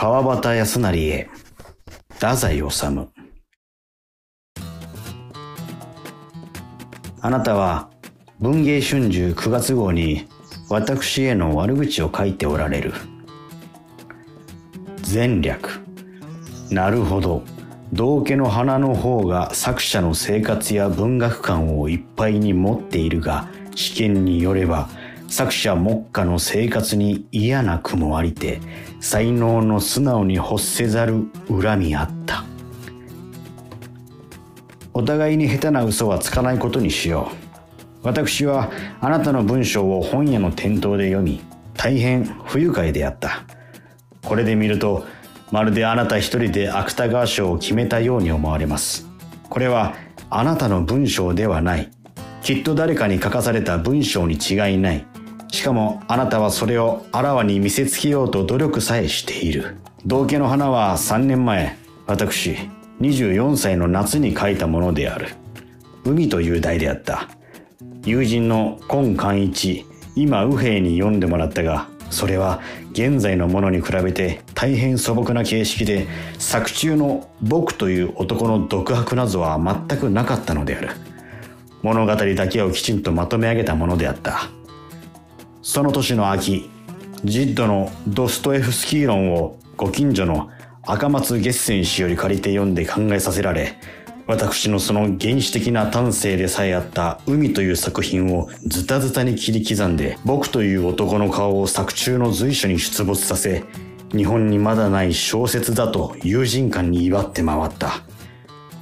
川端康成へ、太宰治。あなたは文芸春秋9月号に私への悪口を書いておられる。前略。なるほど。道家の花の方が作者の生活や文学観をいっぱいに持っているが、試験によれば作者目下の生活に嫌な句もありて、才能の素直に欲せざる恨みあった。お互いに下手な嘘はつかないことにしよう。私はあなたの文章を本屋の店頭で読み、大変不愉快であった。これで見ると、まるであなた一人で芥川賞を決めたように思われます。これはあなたの文章ではない。きっと誰かに書かされた文章に違いない。しかもあなたはそれをあらわに見せつけようと努力さえしている。道家の花は3年前、私、24歳の夏に書いたものである。海という題であった。友人の今寛一、今右平に読んでもらったが、それは現在のものに比べて大変素朴な形式で、作中の僕という男の独白などは全くなかったのである。物語だけをきちんとまとめ上げたものであった。その年の秋、ジッドのドストエフスキー論をご近所の赤松月泉氏より借りて読んで考えさせられ、私のその原始的な丹精でさえあった海という作品をズタズタに切り刻んで、僕という男の顔を作中の随所に出没させ、日本にまだない小説だと友人間に祝って回った。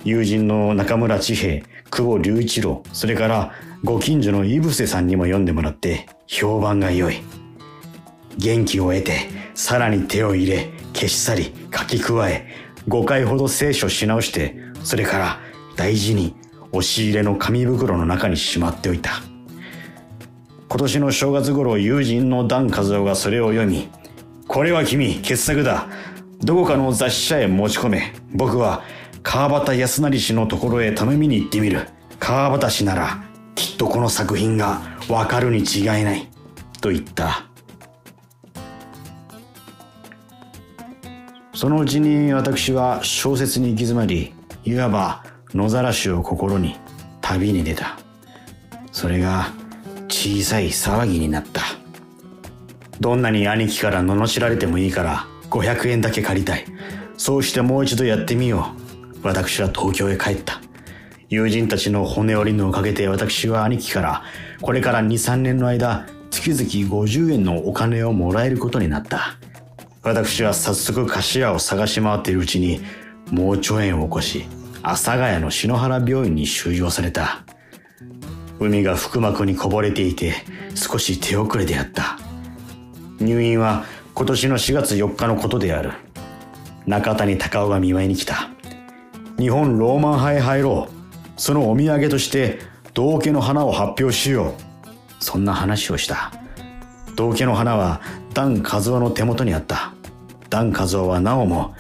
友人の中村千平、久保隆一郎、それからご近所の井伏さんにも読んでもらって評判が良い。元気を得て、さらに手を入れ、消し去り、書き加え、5回ほど聖書し直して、それから大事に押し入れの紙袋の中にしまっておいた。今年の正月頃友人のダン和夫がそれを読み、これは君、傑作だ。どこかの雑誌社へ持ち込め。僕は川端康成氏のところへ頼みに行ってみる。川端氏ならきっとこの作品がわかるに違いない。と言った。そのうちに私は小説に行き詰まり、いわば野ざらしを心に旅に出た。それが小さい騒ぎになった。どんなに兄貴から罵られてもいいから500円だけ借りたい。そうしてもう一度やってみよう。私は東京へ帰った。友人たちの骨折りのおかげで私は兄貴からこれから2、3年の間月々50円のお金をもらえることになった。私は早速菓子屋を探し回っているうちに盲腸炎を起こし、阿佐ヶ谷の篠原病院に収容された。海が腹膜にこぼれていて少し手遅れであった。入院は今年の4月4日のことである。中谷隆夫が見舞いに来た。日本ローマン派へ入ろう。そのお土産として道家の花を発表しよう。そんな話をした。道家の花はダン・カズオの手元にあった。ダン・カズオはなおも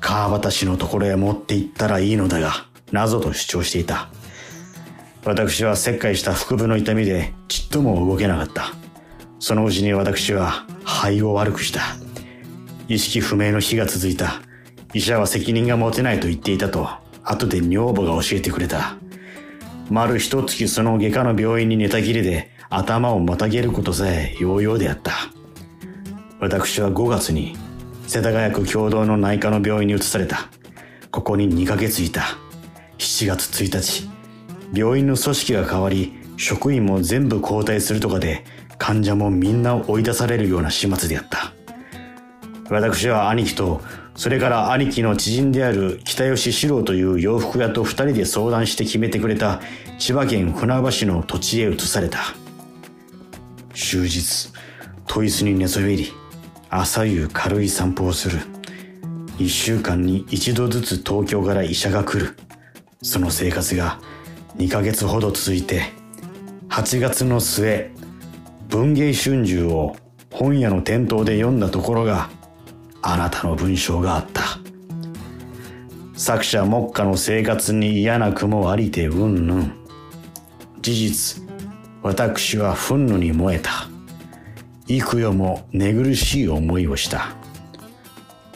川端氏のところへ持って行ったらいいのだが、謎と主張していた。私は切開した腹部の痛みでちっとも動けなかった。そのうちに私は肺を悪くした。意識不明の日が続いた。医者は責任が持てないと言っていたと後で女房が教えてくれた。丸一月その外科の病院に寝たきりで頭をまたげることさえようようであった。私は5月に世田谷区共同の内科の病院に移された。ここに2ヶ月いた。7月1日、病院の組織が変わり、職員も全部交代するとかで、患者もみんな追い出されるような始末であった。私は兄貴とそれから兄貴の知人である北吉四郎という洋服屋と二人で相談して決めてくれた千葉県船橋の土地へ移された。終日、戸椅子に寝そべり、朝夕軽い散歩をする。一週間に一度ずつ東京から医者が来る。その生活が二ヶ月ほど続いて、8月の末、文芸春秋を本屋の店頭で読んだところがあなたの文章があった。作者目下の生活に嫌な雲ありてうんぬん。事実、私は憤怒に燃えた。幾夜も寝苦しい思いをした。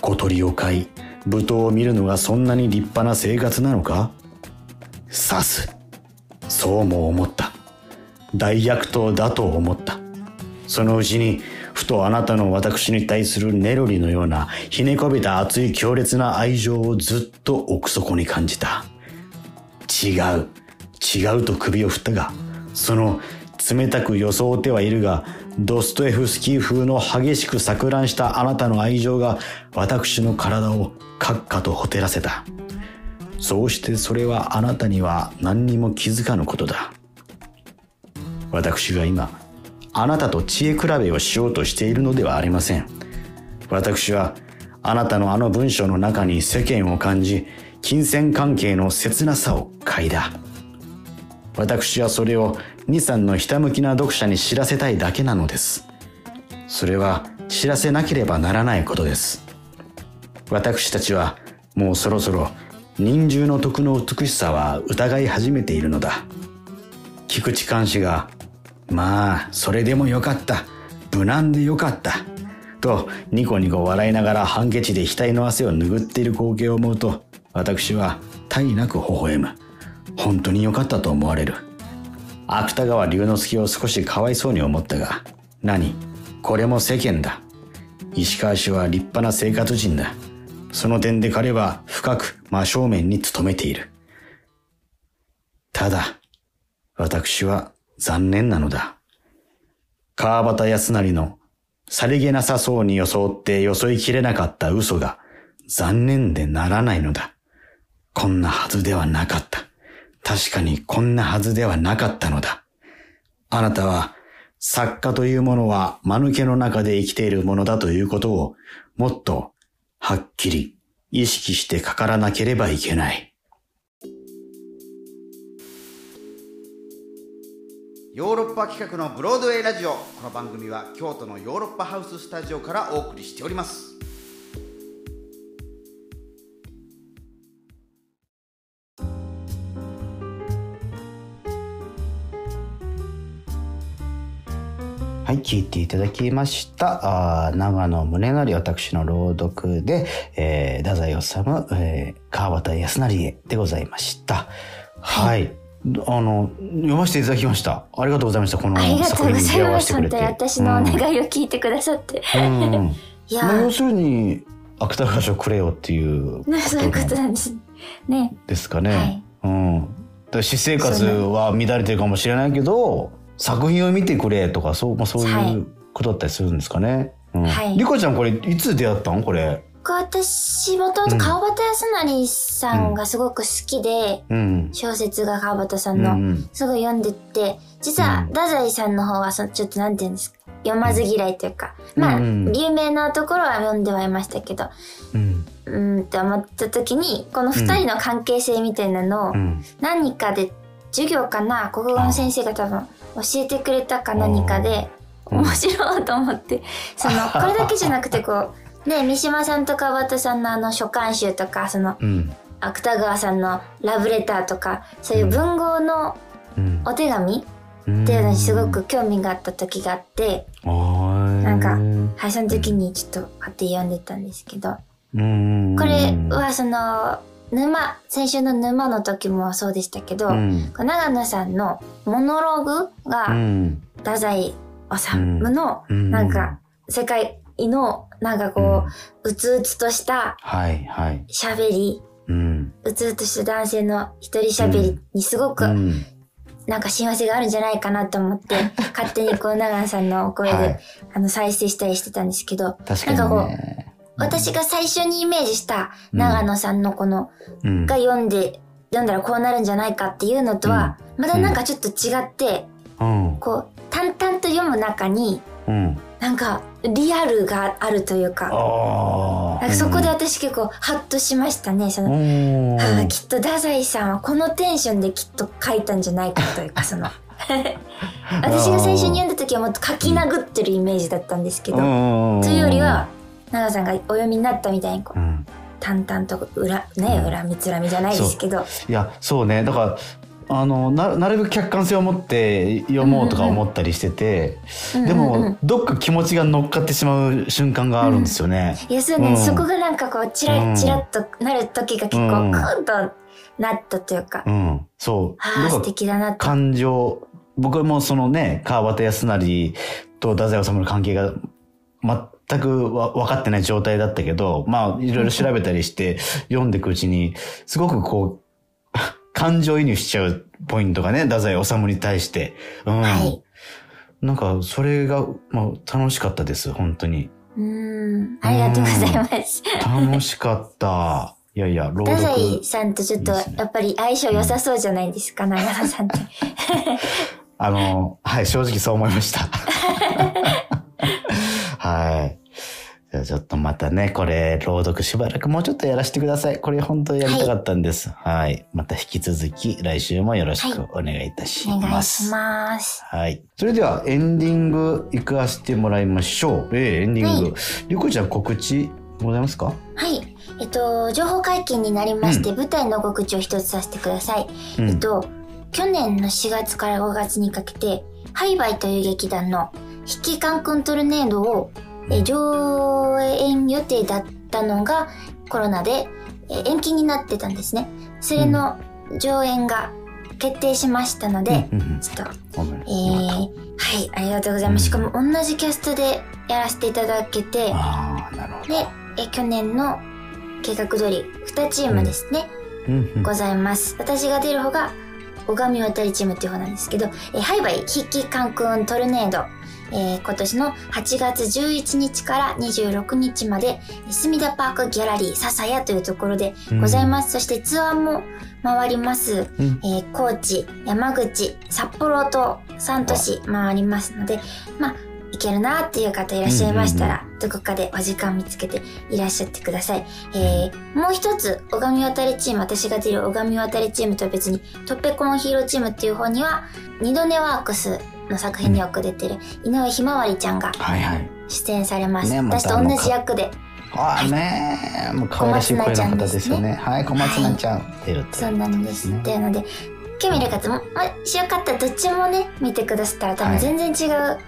小鳥を飼い、舞踏を見るのがそんなに立派な生活なのか？さす。そうも思った。大悪党だと思った。そのうちに、ふとあなたの私に対するネロリのようなひねこびた熱い強烈な愛情をずっと奥底に感じた。違う、違うと首を振ったが、その冷たく装ってはいるが、ドストエフスキー風の激しく錯乱したあなたの愛情が私の体をカッカとほてらせた。そうしてそれはあなたには何にも気づかぬことだ。私が今、あなたと知恵比べをしようとしているのではありません。私はあなたのあの文章の中に世間を感じ、金銭関係の切なさを嗅いだ。私はそれを兄さんのひたむきな読者に知らせたいだけなのです。それは知らせなければならないことです。私たちはもうそろそろ忍獣の徳の美しさは疑い始めているのだ。菊池寛氏が、まあ、それでもよかった。無難でよかった。と、ニコニコ笑いながらハンケチで額の汗を拭っている光景を思うと、私は大なく微笑む。本当に良かったと思われる。芥川龍之介を少しかわいそうに思ったが、何？これも世間だ。石川氏は立派な生活人だ。その点で彼は深く真正面に努めている。ただ、私は残念なのだ。川端康成のさりげなさそうに装って装いきれなかった嘘が残念でならないのだ。こんなはずではなかった。確かにこんなはずではなかったのだ。あなたは作家というものは間抜けの中で生きているものだということをもっとはっきり意識してかからなければいけない。ヨーロッパ企画のブロードウェイラジオこの番組は京都のヨーロッパハウススタジオからお送りしておりますはい、聞いていただきました。あ長野宗則、私の朗読で、えー、太宰治、えー、川端康成でございました。はい、はいあの読ませていただきました。ありがとうございました。この作品に出会わせてくれて。私のお願いを聞いてくださって。うん、いや、まあ、要するに芥川賞くれよっていうそういうことなんです。ね。ですかね。はい、うん。私生活は乱れてるかもしれないけど、作品を見てくれとかそうまあそういうことだったりするんですかね。はい。リコちゃんこれいつ出会ったん？これ。私もともと川端康成さんがすごく好きで、うん、小説が川端さんの、うん、すごい読んでて実は太宰さんの方はそちょっとなんていうんですか読まず嫌いというか、まあ、有名なところは読んではいましたけど、うん、うんって思った時にこの二人の関係性みたいなのを何かで授業かな国語の先生が多分教えてくれたか何かで面白いと思ってその これだけじゃなくてこうで三島さんと川端さんのあの書簡集とかその、うん、芥川さんのラブレターとかそういう文豪のお手紙っていうのにすごく興味があった時があって、うん、なんかはいその時にちょっと買って読んでたんですけど、これはその沼先週の沼の時もそうでしたけど、うん、長野さんのモノローグが太宰治のなんか世界のなんかこう、うつうつとした喋り、うん、うつうつとした男性の一人喋りにすごく、なんか幸せがあるんじゃないかなと思って、勝手にこう、長野さんのお声で、はい、あの、再生したりしてたんですけど、確かに、ね、なんかこう、私が最初にイメージした長野さんのこの、うん、が読んで、読んだらこうなるんじゃないかっていうのとは、まだなんかちょっと違って、うん、こう、淡々と読む中に、うん、なんかリアルがあるというか。かそこで私結構ハッとしましたね。その、はあ、きっと太宰さんはこのテンションできっと書いたんじゃないかというかその。私が最初に読んだ時はもっと書き殴ってるイメージだったんですけどというよりは長さんがお読みになったみたいにこう、うん、淡々と裏ね恨みつらみじゃないですけど。いやそうね。だからあのななるべく客観性を持って読もうとか思ったりしてて、うんうん、でも、どっか気持ちが乗っかってしまう瞬間があるんですよね。うん、いやそうね、うん、そこがなんかこうチラチラっとなる時が結構クーンとなったというか、うん、そう。ああ素敵だな感情僕もそのね川端康成と太宰治の関係が全くわ分かってない状態だったけど、まあ、いろいろ調べたりして読んでいくうちに、すごくこう、感情移入しちゃうポイントがね、太宰治に対して。うん。はい。なんか、それが、まあ、楽しかったです、本当に。うん。ありがとうございます。楽しかった。いやいや、朗読。太宰さんとちょっと、やっぱり相性良さそうじゃないですか、長田さんって。あの、はい、正直そう思いました。ゃあちょっとまたね、これ、朗読しばらくもうちょっとやらせてください。これ本当にやりたかったんです。はい。はい、また引き続き、来週もよろしくお願いいたします。はい、お願いします。はい。それでは、エンディング行かせてもらいましょう。えー、エンディング。り、は、こ、ちゃん告知ございますか？はい。えっと、情報解禁になりまして、うん、舞台の告知を一つさせてください。うん、えっと、去年の4月から5月にかけて、ハイバイという劇団の引きカンクントルネードをえ上演予定だったのがコロナで延期になってたんですね。それの上演が決定しましたので、ちょっと、えー、はい、ありがとうございます。しかも同じキャストでやらせていただけて、で、え去年の計画通り2チームですね、ございます。私が出る方が、小上渡りチームっていう方なんですけど、えハイバイ、筆記カンクントルネード、えー、今年の8月11日から26日まで、墨田パークギャラリー笹谷というところでございます。うん、そしてツアーも回ります。うん、えー、高知、山口、札幌と3都市回りますので、まあ、いけるなっていう方いらっしゃいましたら、どこかでお時間見つけていらっしゃってください。えー、もう一つ、小上渡りチーム、私が出る小上渡りチームとは別に、トッペコンヒーローチームっていう方には、二度寝ワークスの作品によく出てる井上ひまわりちゃんが出演されます。はいはい、私と同じ役で。ああねえ、もう可愛らしい声の方ですよね。はい、小松菜ちゃん出るそうなんです。っていうので、興味ある方も、もしよかったらどっちもね、見てくださったら多分全然違う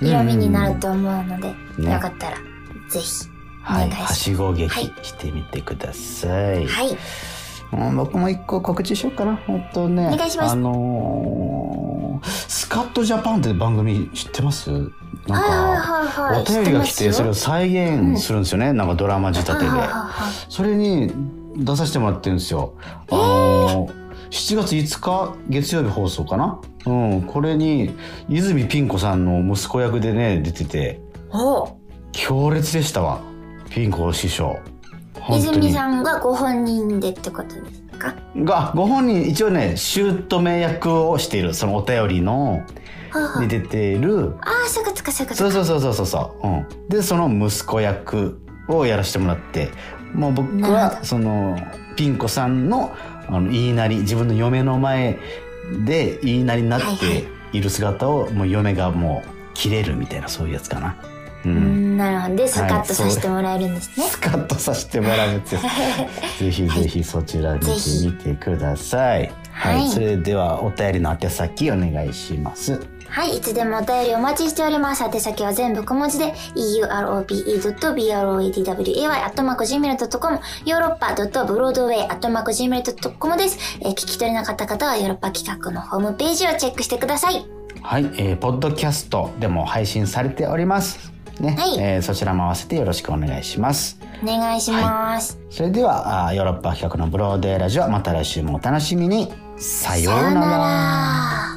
色味になると思うので、よかったらぜひお願いします。はしご劇してみてください。はい。僕も一個告知しようかな。本当ね。お願いします。あのー、スカットジャパンって番組知ってます？なんか、お便りが来て、それを再現するんですよね。うん、なんかドラマ仕立てで。それに出させてもらってるんですよ。あのー、7月5日月曜日放送かな？うん。これに、泉ピン子さんの息子役でね、出てて。強烈でしたわ。ピン子師匠。泉さんがご本人でってことですか？がご本人一応ね姑役をしているそのお便りのに出ている。ああそうかそうかそうか。そうそうそうそうそうそう、うん、でその息子役をやらせてもらってもう僕はそのピン子さんのあの言いなり自分の嫁の前で言いなりになっている姿をもう嫁がもう切れるみたいなそういうやつかな。うん、なるほどでスカッとさせてもらえるんですね、はい、スカッとさせてもらうんですよ。ぜひぜひそちら見てみてください。はい、はい、それではお便りの宛先お願いします。はい、いつでもお便りお待ちしております。宛先は全部小文字で、europe.broadway.gmail.com、ヨーロッパ .broadway.gmail.com です。えー、聞き取れなかった方はヨーロッパ企画のホームページをチェックしてください。はい、えー、ポッドキャストでも配信されております。ね、はい、えー、そちらも合わせてよろしくお願いします。お願いします。はい、それではあヨーロッパ企画のブローデーラジオまた来週もお楽しみに。さようなら。